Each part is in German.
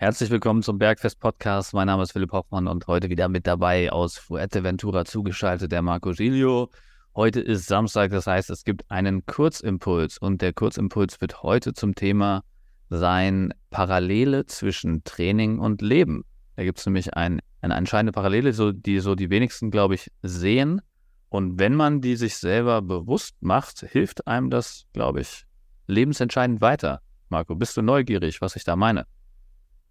Herzlich willkommen zum Bergfest Podcast. Mein Name ist Philipp Hoffmann und heute wieder mit dabei aus Fuerteventura zugeschaltet der Marco Giglio. Heute ist Samstag, das heißt, es gibt einen Kurzimpuls und der Kurzimpuls wird heute zum Thema sein Parallele zwischen Training und Leben. Da gibt es nämlich ein, eine entscheidende Parallele, so, die so die wenigsten, glaube ich, sehen. Und wenn man die sich selber bewusst macht, hilft einem das, glaube ich, lebensentscheidend weiter. Marco, bist du neugierig, was ich da meine?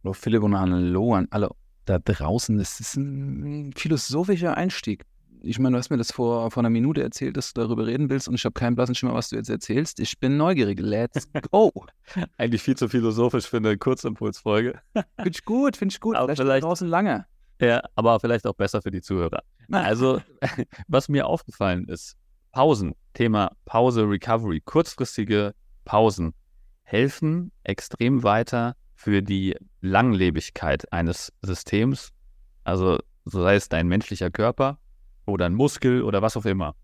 Hallo Philipp und hallo an alle da draußen. Das ist ein philosophischer Einstieg. Ich meine, du hast mir das vor, vor einer Minute erzählt, dass du darüber reden willst und ich habe keinen blassen Schimmer, was du jetzt erzählst. Ich bin neugierig. Let's go. Eigentlich viel zu philosophisch für eine Kurzimpulsfolge. Finde ich gut, finde ich gut. Aber vielleicht, vielleicht- draußen lange. Ja, aber vielleicht auch besser für die Zuhörer. Also, was mir aufgefallen ist, Pausen, Thema Pause, Recovery, kurzfristige Pausen helfen extrem weiter für die Langlebigkeit eines Systems. Also, so sei es dein menschlicher Körper oder ein Muskel oder was auch immer.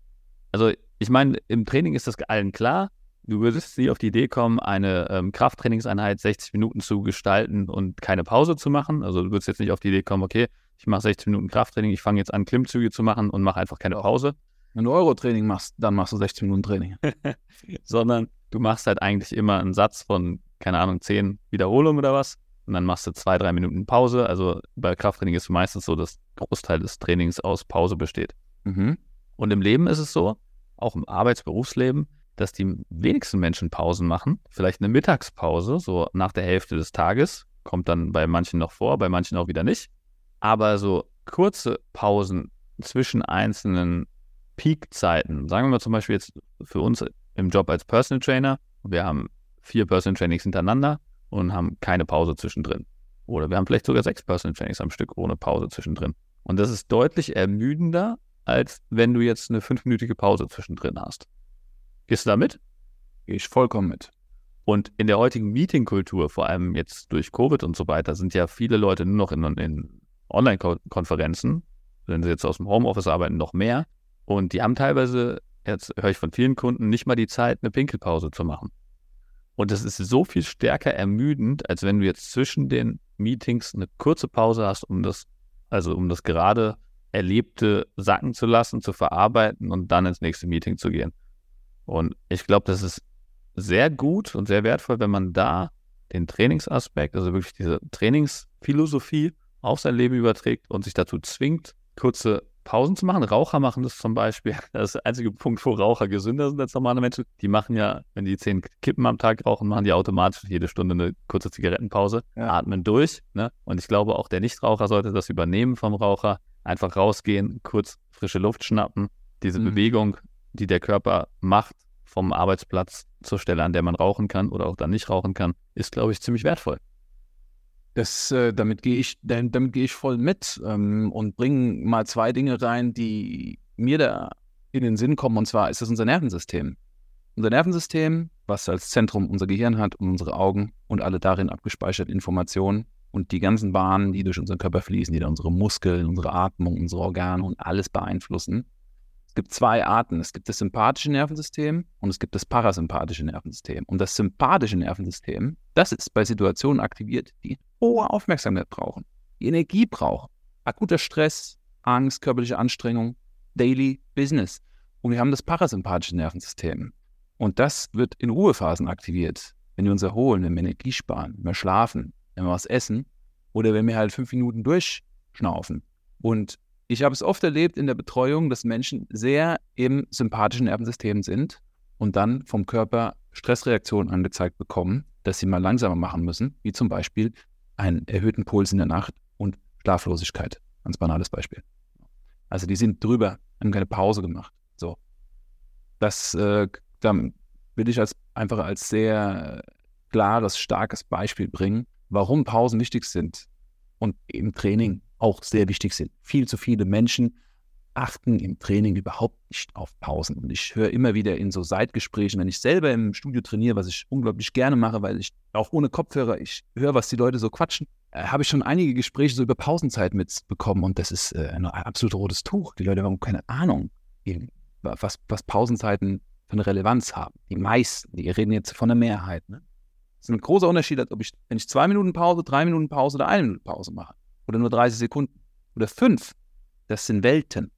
Also, ich meine, im Training ist das allen klar. Du würdest nie auf die Idee kommen, eine ähm, Krafttrainingseinheit 60 Minuten zu gestalten und keine Pause zu machen. Also, du würdest jetzt nicht auf die Idee kommen, okay, ich mache 60 Minuten Krafttraining, ich fange jetzt an, Klimmzüge zu machen und mache einfach keine Pause, Wenn du Euro-Training machst, dann machst du 60 Minuten Training. sondern du machst halt eigentlich immer einen Satz von, keine Ahnung, 10 Wiederholungen oder was. Und dann machst du zwei, drei Minuten Pause. Also bei Krafttraining ist es meistens so, dass Großteil des Trainings aus Pause besteht. Mhm. Und im Leben ist es so, auch im Arbeits-Berufsleben, dass die wenigsten Menschen Pausen machen. Vielleicht eine Mittagspause, so nach der Hälfte des Tages, kommt dann bei manchen noch vor, bei manchen auch wieder nicht. Aber so kurze Pausen zwischen einzelnen Peakzeiten, sagen wir mal zum Beispiel jetzt für uns im Job als Personal Trainer, wir haben vier Personal Trainings hintereinander und haben keine Pause zwischendrin. Oder wir haben vielleicht sogar sechs Personal Trainings am Stück ohne Pause zwischendrin. Und das ist deutlich ermüdender, als wenn du jetzt eine fünfminütige Pause zwischendrin hast. Gehst du damit? Gehe ich vollkommen mit. Und in der heutigen Meetingkultur, vor allem jetzt durch Covid und so weiter, sind ja viele Leute nur noch in, in Online-Konferenzen, wenn sie jetzt aus dem Homeoffice arbeiten, noch mehr. Und die haben teilweise, jetzt höre ich von vielen Kunden, nicht mal die Zeit, eine Pinkelpause zu machen. Und das ist so viel stärker ermüdend, als wenn du jetzt zwischen den Meetings eine kurze Pause hast, um das, also um das gerade Erlebte sacken zu lassen, zu verarbeiten und dann ins nächste Meeting zu gehen. Und ich glaube, das ist sehr gut und sehr wertvoll, wenn man da den Trainingsaspekt, also wirklich diese Trainingsphilosophie auf sein Leben überträgt und sich dazu zwingt, kurze Pausen zu machen. Raucher machen das zum Beispiel. Das ist der einzige Punkt, wo Raucher gesünder sind als normale Menschen. Die machen ja, wenn die zehn Kippen am Tag rauchen, machen die automatisch jede Stunde eine kurze Zigarettenpause, Ja. atmen durch. Ne? Und ich glaube, auch der Nichtraucher sollte das übernehmen vom Raucher. Einfach rausgehen, kurz frische Luft schnappen. Diese Mhm. Bewegung, die der Körper macht, vom Arbeitsplatz zur Stelle, an der man rauchen kann oder auch dann nicht rauchen kann, ist, glaube ich, ziemlich wertvoll. Das, äh, damit gehe ich, da- damit gehe ich voll mit ähm, und bringe mal zwei Dinge rein, die mir da in den Sinn kommen. Und zwar ist das unser Nervensystem. Unser Nervensystem, was als Zentrum unser Gehirn hat und unsere Augen und alle darin abgespeicherten Informationen und die ganzen Bahnen, die durch unseren Körper fließen, die da unsere Muskeln, unsere Atmung, unsere Organe und alles beeinflussen. Es gibt zwei Arten. Es gibt das sympathische Nervensystem und es gibt das parasympathische Nervensystem. Und das sympathische Nervensystem, das ist bei Situationen aktiviert, die hohe Aufmerksamkeit brauchen, die Energie brauchen. Akuter Stress, Angst, körperliche Anstrengung, Daily Business. Und wir haben das parasympathische Nervensystem. Und das wird in Ruhephasen aktiviert, wenn wir uns erholen, wenn wir Energie sparen, wenn wir schlafen, wenn wir was essen oder wenn wir halt fünf Minuten durchschnaufen. Und ich habe es oft erlebt in der Betreuung, dass Menschen sehr im sympathischen Nervensystem sind und dann vom Körper Stressreaktionen angezeigt bekommen, dass sie mal langsamer machen müssen, wie zum Beispiel einen erhöhten Puls in der Nacht und Schlaflosigkeit. Ganz banales Beispiel. Also die sind drüber, haben keine Pause gemacht. So. Das äh, da will ich als einfach als sehr klares, starkes Beispiel bringen, warum Pausen wichtig sind und im Training auch sehr wichtig sind. Viel zu viele Menschen achten im Training überhaupt nicht auf Pausen. Und ich höre immer wieder in so Seitgesprächen, wenn ich selber im Studio trainiere, was ich unglaublich gerne mache, weil ich auch ohne Kopfhörer, ich höre, was die Leute so quatschen, äh, habe ich schon einige Gespräche so über Pausenzeit mitbekommen und das ist äh, ein absolut rotes Tuch. Die Leute haben keine Ahnung, was, was Pausenzeiten für eine Relevanz haben. Die meisten, die reden jetzt von der Mehrheit. Ne? Das ist ein großer Unterschied, als ob ich, wenn ich zwei Minuten Pause, drei Minuten Pause oder eine Minute Pause mache. Oder nur 30 Sekunden. Oder fünf. Das sind Welten.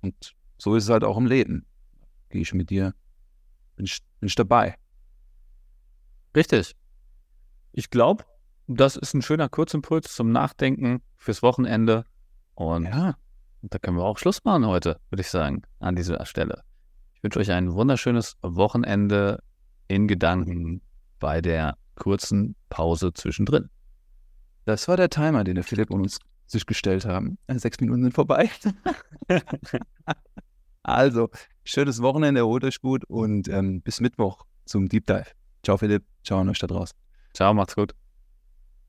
Und so ist es halt auch im Leben. Gehe ich mit dir, bin ich, bin ich dabei. Richtig. Ich glaube, das ist ein schöner Kurzimpuls zum Nachdenken fürs Wochenende. Und Ja, da können wir auch Schluss machen heute, würde ich sagen, an dieser Stelle. Ich wünsche euch ein wunderschönes Wochenende in Gedanken bei der kurzen Pause zwischendrin. Das war der Timer, den der Philipp und uns sich gestellt haben. Äh, Sechs Minuten sind vorbei. also, schönes Wochenende, erholt euch gut und ähm, bis Mittwoch zum Deep Dive. Ciao Philipp, ciao an euch da draußen. Ciao, macht's gut.